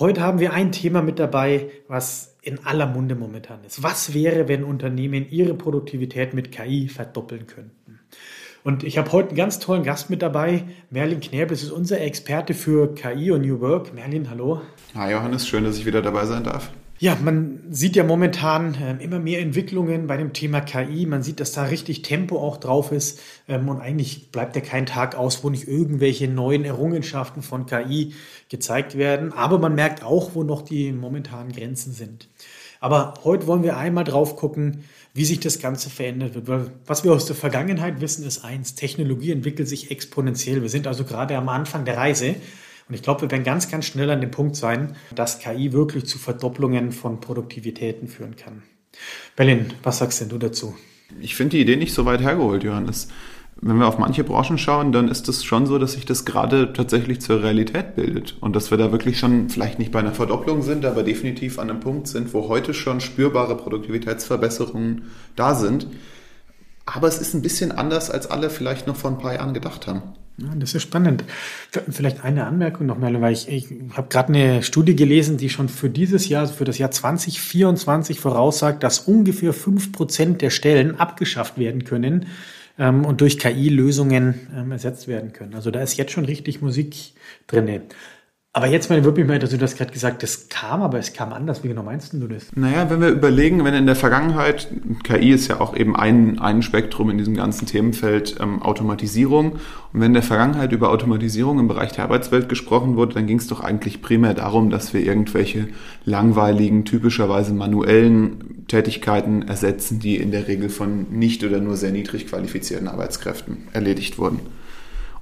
Heute haben wir ein Thema mit dabei, was in aller Munde momentan ist. Was wäre, wenn Unternehmen ihre Produktivität mit KI verdoppeln könnten? Und ich habe heute einen ganz tollen Gast mit dabei, Merlin Knäbel. Ist unser Experte für KI und New Work. Merlin, hallo. Hi Johannes, schön, dass ich wieder dabei sein darf. Ja, man sieht ja momentan äh, immer mehr Entwicklungen bei dem Thema KI. Man sieht, dass da richtig Tempo auch drauf ist. Ähm, und eigentlich bleibt ja kein Tag aus, wo nicht irgendwelche neuen Errungenschaften von KI gezeigt werden. Aber man merkt auch, wo noch die momentanen Grenzen sind. Aber heute wollen wir einmal drauf gucken, wie sich das Ganze verändert wird. Weil was wir aus der Vergangenheit wissen, ist eins, Technologie entwickelt sich exponentiell. Wir sind also gerade am Anfang der Reise. Und ich glaube, wir werden ganz, ganz schnell an dem Punkt sein, dass KI wirklich zu Verdopplungen von Produktivitäten führen kann. Berlin, was sagst denn du dazu? Ich finde die Idee nicht so weit hergeholt, Johannes. Wenn wir auf manche Branchen schauen, dann ist es schon so, dass sich das gerade tatsächlich zur Realität bildet und dass wir da wirklich schon vielleicht nicht bei einer Verdopplung sind, aber definitiv an einem Punkt sind, wo heute schon spürbare Produktivitätsverbesserungen da sind. Aber es ist ein bisschen anders, als alle vielleicht noch vor ein paar Jahren gedacht haben. Ja, das ist spannend. Vielleicht eine Anmerkung noch mal, weil ich, ich habe gerade eine Studie gelesen, die schon für dieses Jahr, für das Jahr 2024 voraussagt, dass ungefähr fünf Prozent der Stellen abgeschafft werden können ähm, und durch KI-Lösungen ähm, ersetzt werden können. Also da ist jetzt schon richtig Musik drinne. Aber jetzt meine wirklich mal, dass du das gerade gesagt, das kam, aber es kam anders. Wie genau meinst du das? Naja, wenn wir überlegen, wenn in der Vergangenheit, KI ist ja auch eben ein, ein Spektrum in diesem ganzen Themenfeld ähm, Automatisierung. Und wenn in der Vergangenheit über Automatisierung im Bereich der Arbeitswelt gesprochen wurde, dann ging es doch eigentlich primär darum, dass wir irgendwelche langweiligen, typischerweise manuellen Tätigkeiten ersetzen, die in der Regel von nicht oder nur sehr niedrig qualifizierten Arbeitskräften erledigt wurden.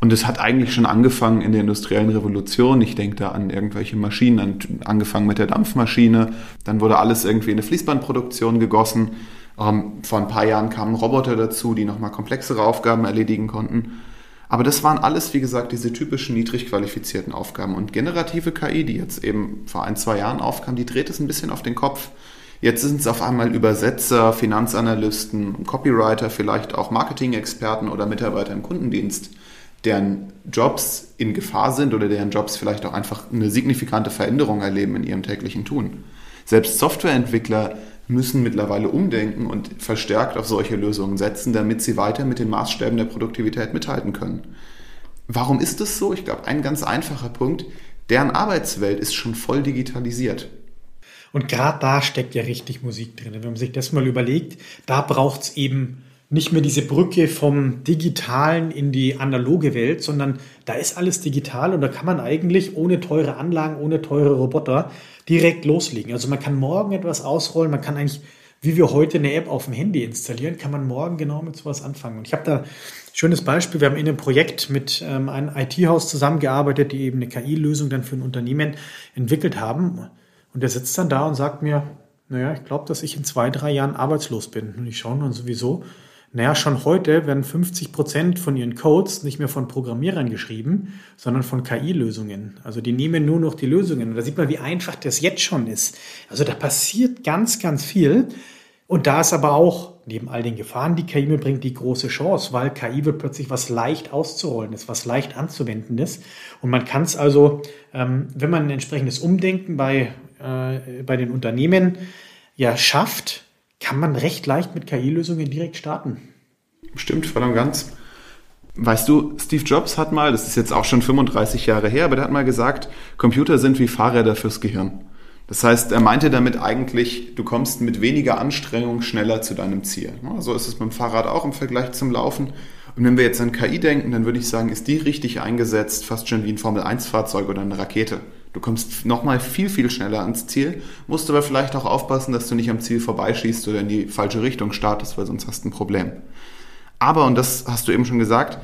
Und es hat eigentlich schon angefangen in der industriellen Revolution. Ich denke da an irgendwelche Maschinen, angefangen mit der Dampfmaschine. Dann wurde alles irgendwie in eine Fließbandproduktion gegossen. Ähm, vor ein paar Jahren kamen Roboter dazu, die nochmal komplexere Aufgaben erledigen konnten. Aber das waren alles, wie gesagt, diese typischen niedrig qualifizierten Aufgaben. Und generative KI, die jetzt eben vor ein, zwei Jahren aufkam, die dreht es ein bisschen auf den Kopf. Jetzt sind es auf einmal Übersetzer, Finanzanalysten, Copywriter, vielleicht auch Marketing-Experten oder Mitarbeiter im Kundendienst deren Jobs in Gefahr sind oder deren Jobs vielleicht auch einfach eine signifikante Veränderung erleben in ihrem täglichen Tun. Selbst Softwareentwickler müssen mittlerweile umdenken und verstärkt auf solche Lösungen setzen, damit sie weiter mit den Maßstäben der Produktivität mithalten können. Warum ist das so? Ich glaube, ein ganz einfacher Punkt, deren Arbeitswelt ist schon voll digitalisiert. Und gerade da steckt ja richtig Musik drin. Wenn man sich das mal überlegt, da braucht es eben nicht mehr diese Brücke vom digitalen in die analoge Welt, sondern da ist alles digital und da kann man eigentlich ohne teure Anlagen, ohne teure Roboter direkt loslegen. Also man kann morgen etwas ausrollen, man kann eigentlich, wie wir heute eine App auf dem Handy installieren, kann man morgen genau mit sowas anfangen. Und ich habe da ein schönes Beispiel, wir haben in einem Projekt mit ähm, einem IT-Haus zusammengearbeitet, die eben eine KI-Lösung dann für ein Unternehmen entwickelt haben. Und der sitzt dann da und sagt mir, naja, ich glaube, dass ich in zwei, drei Jahren arbeitslos bin. Und ich schaue dann sowieso, naja, schon heute werden 50 Prozent von ihren Codes nicht mehr von Programmierern geschrieben, sondern von KI-Lösungen. Also die nehmen nur noch die Lösungen. Und da sieht man, wie einfach das jetzt schon ist. Also da passiert ganz, ganz viel. Und da ist aber auch neben all den Gefahren, die KI mitbringt, die große Chance, weil KI wird plötzlich was leicht auszurollen ist, was leicht anzuwenden ist. Und man kann es also, ähm, wenn man ein entsprechendes Umdenken bei, äh, bei den Unternehmen ja schafft, kann man recht leicht mit KI-Lösungen direkt starten. Stimmt, voll und ganz. Weißt du, Steve Jobs hat mal, das ist jetzt auch schon 35 Jahre her, aber der hat mal gesagt, Computer sind wie Fahrräder fürs Gehirn. Das heißt, er meinte damit eigentlich, du kommst mit weniger Anstrengung schneller zu deinem Ziel. So ist es dem Fahrrad auch im Vergleich zum Laufen. Und wenn wir jetzt an KI denken, dann würde ich sagen, ist die richtig eingesetzt, fast schon wie ein Formel-1-Fahrzeug oder eine Rakete. Du kommst nochmal viel, viel schneller ans Ziel, musst aber vielleicht auch aufpassen, dass du nicht am Ziel vorbeischießt oder in die falsche Richtung startest, weil sonst hast du ein Problem. Aber, und das hast du eben schon gesagt,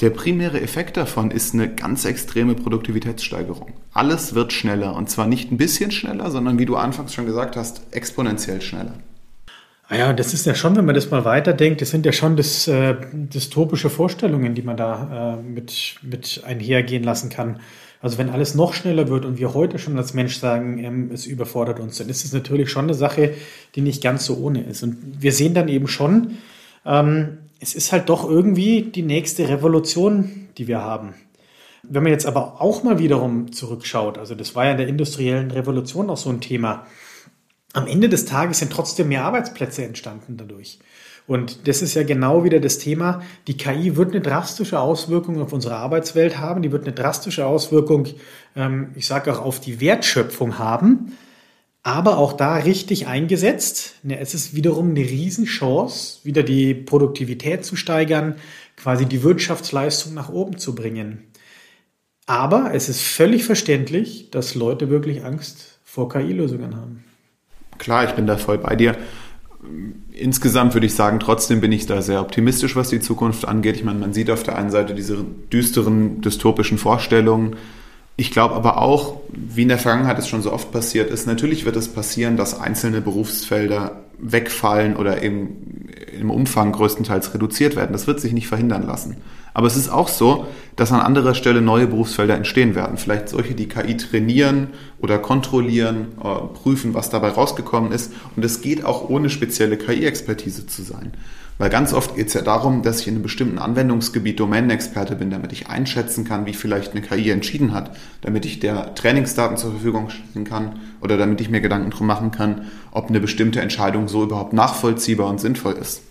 Der primäre Effekt davon ist eine ganz extreme Produktivitätssteigerung. Alles wird schneller und zwar nicht ein bisschen schneller, sondern wie du anfangs schon gesagt hast, exponentiell schneller. Ah ja, das ist ja schon, wenn man das mal weiterdenkt, das sind ja schon das, äh, dystopische Vorstellungen, die man da äh, mit, mit einhergehen lassen kann. Also wenn alles noch schneller wird und wir heute schon als Mensch sagen, ähm, es überfordert uns, dann ist es natürlich schon eine Sache, die nicht ganz so ohne ist. Und wir sehen dann eben schon, ähm, es ist halt doch irgendwie die nächste Revolution, die wir haben. Wenn man jetzt aber auch mal wiederum zurückschaut, also das war ja in der industriellen Revolution auch so ein Thema, am Ende des Tages sind trotzdem mehr Arbeitsplätze entstanden dadurch. Und das ist ja genau wieder das Thema. Die KI wird eine drastische Auswirkung auf unsere Arbeitswelt haben. Die wird eine drastische Auswirkung, ähm, ich sage auch, auf die Wertschöpfung haben aber auch da richtig eingesetzt. Es ist wiederum eine Riesenchance, wieder die Produktivität zu steigern, quasi die Wirtschaftsleistung nach oben zu bringen. Aber es ist völlig verständlich, dass Leute wirklich Angst vor KI-Lösungen haben. Klar, ich bin da voll bei dir. Insgesamt würde ich sagen, trotzdem bin ich da sehr optimistisch, was die Zukunft angeht. Ich meine, man sieht auf der einen Seite diese düsteren, dystopischen Vorstellungen, ich glaube aber auch, wie in der Vergangenheit es schon so oft passiert ist, natürlich wird es passieren, dass einzelne Berufsfelder wegfallen oder eben im Umfang größtenteils reduziert werden. Das wird sich nicht verhindern lassen. Aber es ist auch so, dass an anderer Stelle neue Berufsfelder entstehen werden. Vielleicht solche, die KI trainieren oder kontrollieren, äh, prüfen, was dabei rausgekommen ist. Und es geht auch ohne spezielle KI-Expertise zu sein. Weil ganz oft geht es ja darum, dass ich in einem bestimmten Anwendungsgebiet Domänenexperte bin, damit ich einschätzen kann, wie vielleicht eine KI entschieden hat, damit ich der Trainingsdaten zur Verfügung stellen kann oder damit ich mir Gedanken drum machen kann, ob eine bestimmte Entscheidung so überhaupt nachvollziehbar und sinnvoll ist.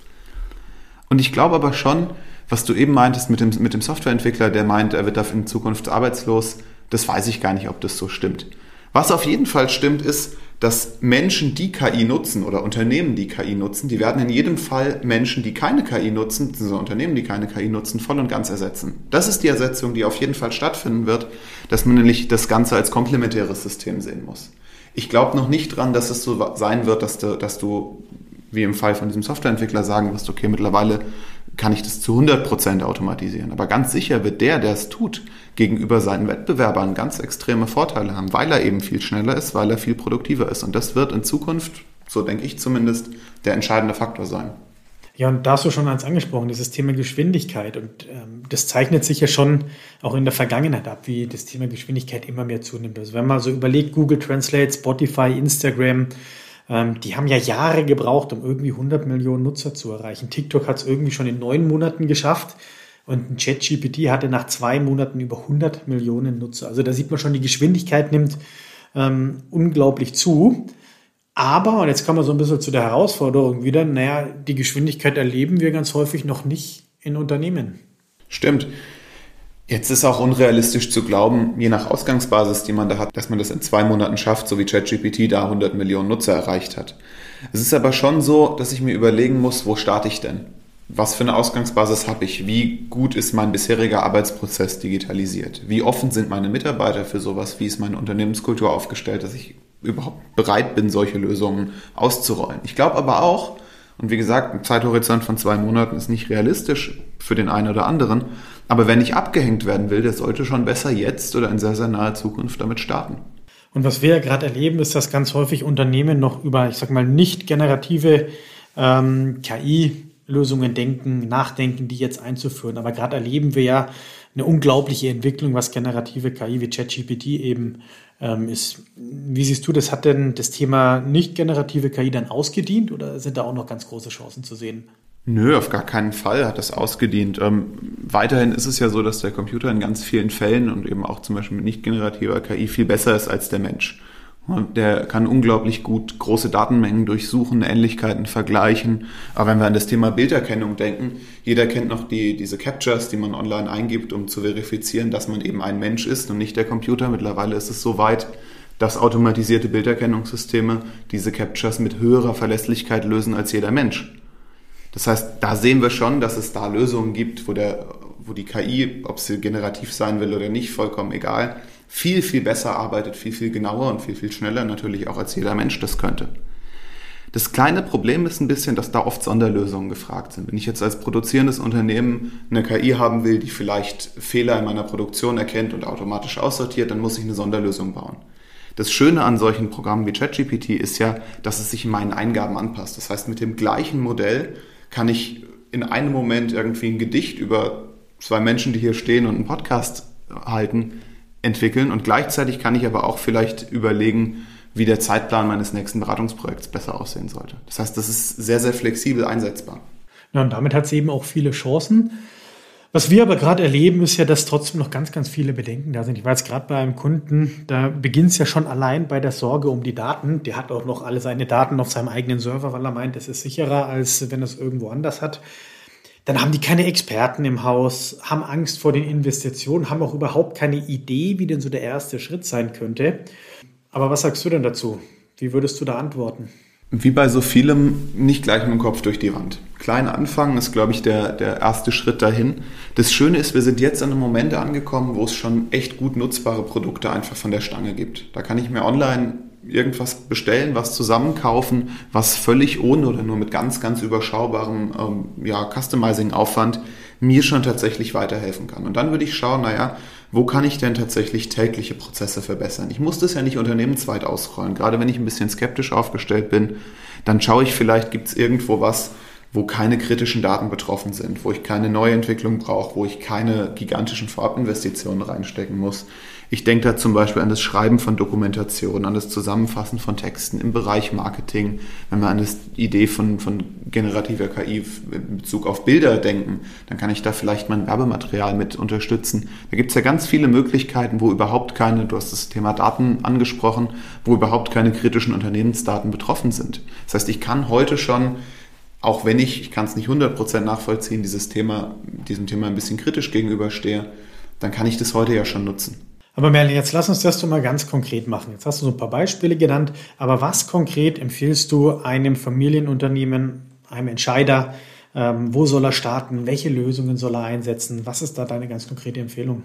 Und ich glaube aber schon, was du eben meintest mit dem, mit dem Softwareentwickler, der meint, er wird da in Zukunft arbeitslos, das weiß ich gar nicht, ob das so stimmt. Was auf jeden Fall stimmt, ist, dass Menschen, die KI nutzen oder Unternehmen, die KI nutzen, die werden in jedem Fall Menschen, die keine KI nutzen, also Unternehmen, die keine KI nutzen, voll und ganz ersetzen. Das ist die Ersetzung, die auf jeden Fall stattfinden wird, dass man nämlich das Ganze als komplementäres System sehen muss. Ich glaube noch nicht dran, dass es so sein wird, dass du, dass du, wie im Fall von diesem Softwareentwickler, sagen wirst, okay, mittlerweile kann ich das zu 100% automatisieren. Aber ganz sicher wird der, der es tut, gegenüber seinen Wettbewerbern ganz extreme Vorteile haben, weil er eben viel schneller ist, weil er viel produktiver ist. Und das wird in Zukunft, so denke ich zumindest, der entscheidende Faktor sein. Ja, und da hast du schon eins angesprochen, dieses Thema Geschwindigkeit. Und ähm, das zeichnet sich ja schon auch in der Vergangenheit ab, wie das Thema Geschwindigkeit immer mehr zunimmt. Also wenn man so überlegt, Google Translate, Spotify, Instagram, ähm, die haben ja Jahre gebraucht, um irgendwie 100 Millionen Nutzer zu erreichen. TikTok hat es irgendwie schon in neun Monaten geschafft. Und ein ChatGPT hatte nach zwei Monaten über 100 Millionen Nutzer. Also da sieht man schon, die Geschwindigkeit nimmt ähm, unglaublich zu. Aber, und jetzt kommen wir so ein bisschen zu der Herausforderung wieder, naja, die Geschwindigkeit erleben wir ganz häufig noch nicht in Unternehmen. Stimmt. Jetzt ist auch unrealistisch zu glauben, je nach Ausgangsbasis, die man da hat, dass man das in zwei Monaten schafft, so wie ChatGPT da 100 Millionen Nutzer erreicht hat. Es ist aber schon so, dass ich mir überlegen muss, wo starte ich denn? Was für eine Ausgangsbasis habe ich? Wie gut ist mein bisheriger Arbeitsprozess digitalisiert? Wie offen sind meine Mitarbeiter für sowas? Wie ist meine Unternehmenskultur aufgestellt, dass ich überhaupt bereit bin, solche Lösungen auszurollen? Ich glaube aber auch, und wie gesagt, ein Zeithorizont von zwei Monaten ist nicht realistisch für den einen oder anderen, aber wenn ich abgehängt werden will, der sollte schon besser jetzt oder in sehr, sehr naher Zukunft damit starten. Und was wir ja gerade erleben, ist, dass ganz häufig Unternehmen noch über, ich sag mal, nicht generative ähm, KI-Lösungen denken, nachdenken, die jetzt einzuführen. Aber gerade erleben wir ja eine unglaubliche Entwicklung, was generative KI wie ChatGPT eben ähm, ist. Wie siehst du das? Hat denn das Thema nicht generative KI dann ausgedient oder sind da auch noch ganz große Chancen zu sehen? Nö, auf gar keinen Fall hat das ausgedient. Ähm, weiterhin ist es ja so, dass der Computer in ganz vielen Fällen und eben auch zum Beispiel mit nicht generativer KI viel besser ist als der Mensch. Der kann unglaublich gut große Datenmengen durchsuchen, Ähnlichkeiten vergleichen. Aber wenn wir an das Thema Bilderkennung denken, jeder kennt noch die, diese Captures, die man online eingibt, um zu verifizieren, dass man eben ein Mensch ist und nicht der Computer. Mittlerweile ist es so weit, dass automatisierte Bilderkennungssysteme diese Captures mit höherer Verlässlichkeit lösen als jeder Mensch. Das heißt, da sehen wir schon, dass es da Lösungen gibt, wo, der, wo die KI, ob sie generativ sein will oder nicht, vollkommen egal, viel, viel besser arbeitet, viel, viel genauer und viel, viel schneller natürlich auch als jeder Mensch das könnte. Das kleine Problem ist ein bisschen, dass da oft Sonderlösungen gefragt sind. Wenn ich jetzt als produzierendes Unternehmen eine KI haben will, die vielleicht Fehler in meiner Produktion erkennt und automatisch aussortiert, dann muss ich eine Sonderlösung bauen. Das Schöne an solchen Programmen wie ChatGPT ist ja, dass es sich meinen Eingaben anpasst. Das heißt, mit dem gleichen Modell kann ich in einem Moment irgendwie ein Gedicht über zwei Menschen, die hier stehen und einen Podcast halten, entwickeln und gleichzeitig kann ich aber auch vielleicht überlegen, wie der Zeitplan meines nächsten Beratungsprojekts besser aussehen sollte. Das heißt, das ist sehr, sehr flexibel einsetzbar. Ja, und damit hat es eben auch viele Chancen. Was wir aber gerade erleben, ist ja, dass trotzdem noch ganz, ganz viele Bedenken da sind. Ich jetzt gerade bei einem Kunden, da beginnt es ja schon allein bei der Sorge um die Daten. Der hat auch noch alle seine Daten auf seinem eigenen Server, weil er meint, es ist sicherer, als wenn er es irgendwo anders hat. Dann haben die keine Experten im Haus, haben Angst vor den Investitionen, haben auch überhaupt keine Idee, wie denn so der erste Schritt sein könnte. Aber was sagst du denn dazu? Wie würdest du da antworten? Wie bei so vielem, nicht gleich mit dem Kopf durch die Wand. Klein anfangen ist, glaube ich, der, der erste Schritt dahin. Das Schöne ist, wir sind jetzt an einem Moment angekommen, wo es schon echt gut nutzbare Produkte einfach von der Stange gibt. Da kann ich mir online irgendwas bestellen, was zusammenkaufen, was völlig ohne oder nur mit ganz, ganz überschaubarem ähm, ja, Customizing-Aufwand mir schon tatsächlich weiterhelfen kann. Und dann würde ich schauen, naja, wo kann ich denn tatsächlich tägliche Prozesse verbessern? Ich muss das ja nicht unternehmensweit ausrollen. Gerade wenn ich ein bisschen skeptisch aufgestellt bin, dann schaue ich vielleicht, gibt es irgendwo was, wo keine kritischen Daten betroffen sind, wo ich keine Neuentwicklung brauche, wo ich keine gigantischen Vorabinvestitionen reinstecken muss. Ich denke da zum Beispiel an das Schreiben von Dokumentationen, an das Zusammenfassen von Texten im Bereich Marketing. Wenn wir an die Idee von, von generativer KI in Bezug auf Bilder denken, dann kann ich da vielleicht mein Werbematerial mit unterstützen. Da gibt es ja ganz viele Möglichkeiten, wo überhaupt keine, du hast das Thema Daten angesprochen, wo überhaupt keine kritischen Unternehmensdaten betroffen sind. Das heißt, ich kann heute schon auch wenn ich, ich kann es nicht 100% nachvollziehen, dieses Thema, diesem Thema ein bisschen kritisch gegenüberstehe, dann kann ich das heute ja schon nutzen. Aber Merlin, jetzt lass uns das doch mal ganz konkret machen. Jetzt hast du so ein paar Beispiele genannt, aber was konkret empfiehlst du einem Familienunternehmen, einem Entscheider, ähm, wo soll er starten? Welche Lösungen soll er einsetzen? Was ist da deine ganz konkrete Empfehlung?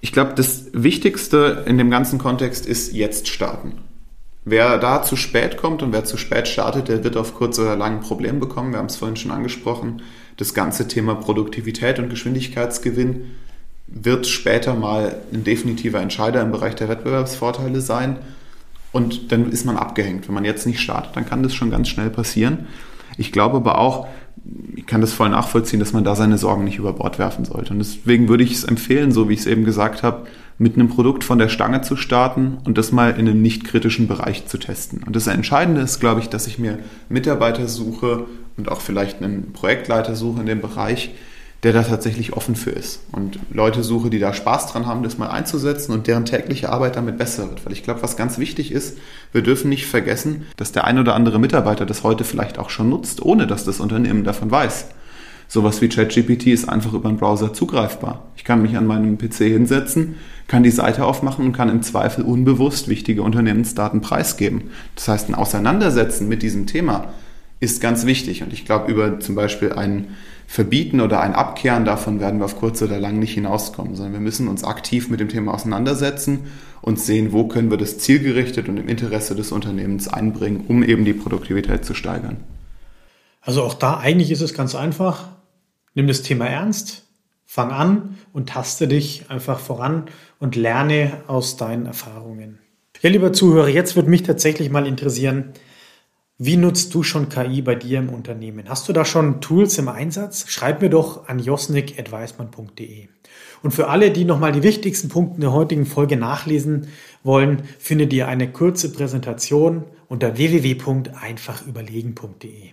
Ich glaube, das Wichtigste in dem ganzen Kontext ist jetzt starten. Wer da zu spät kommt und wer zu spät startet, der wird auf kurz oder lang ein Problem bekommen. Wir haben es vorhin schon angesprochen. Das ganze Thema Produktivität und Geschwindigkeitsgewinn wird später mal ein definitiver Entscheider im Bereich der Wettbewerbsvorteile sein. Und dann ist man abgehängt. Wenn man jetzt nicht startet, dann kann das schon ganz schnell passieren. Ich glaube aber auch, ich kann das voll nachvollziehen, dass man da seine Sorgen nicht über Bord werfen sollte. Und deswegen würde ich es empfehlen, so wie ich es eben gesagt habe, mit einem Produkt von der Stange zu starten und das mal in einem nicht kritischen Bereich zu testen. Und das Entscheidende ist, glaube ich, dass ich mir Mitarbeiter suche und auch vielleicht einen Projektleiter suche in dem Bereich, der da tatsächlich offen für ist. Und Leute suche, die da Spaß dran haben, das mal einzusetzen und deren tägliche Arbeit damit besser wird. Weil ich glaube, was ganz wichtig ist, wir dürfen nicht vergessen, dass der ein oder andere Mitarbeiter das heute vielleicht auch schon nutzt, ohne dass das Unternehmen davon weiß. Sowas wie ChatGPT ist einfach über den Browser zugreifbar. Ich kann mich an meinem PC hinsetzen, kann die Seite aufmachen und kann im Zweifel unbewusst wichtige Unternehmensdaten preisgeben. Das heißt, ein Auseinandersetzen mit diesem Thema ist ganz wichtig. Und ich glaube, über zum Beispiel ein Verbieten oder ein Abkehren davon werden wir auf kurz oder lang nicht hinauskommen, sondern wir müssen uns aktiv mit dem Thema auseinandersetzen und sehen, wo können wir das zielgerichtet und im Interesse des Unternehmens einbringen, um eben die Produktivität zu steigern. Also auch da eigentlich ist es ganz einfach. Nimm das Thema ernst, fang an und taste dich einfach voran und lerne aus deinen Erfahrungen. Ja, lieber Zuhörer, jetzt würde mich tatsächlich mal interessieren, wie nutzt du schon KI bei dir im Unternehmen? Hast du da schon Tools im Einsatz? Schreib mir doch an josnik.weismann.de. Und für alle, die nochmal die wichtigsten Punkte der heutigen Folge nachlesen wollen, findet ihr eine kurze Präsentation unter www.einfachüberlegen.de.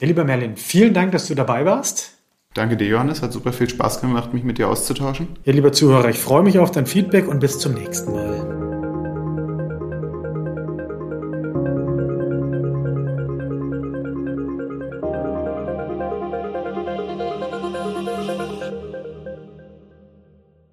Ja, lieber Merlin, vielen Dank, dass du dabei warst. Danke dir, Johannes. Hat super viel Spaß gemacht, mich mit dir auszutauschen. Ja, lieber Zuhörer, ich freue mich auf dein Feedback und bis zum nächsten Mal.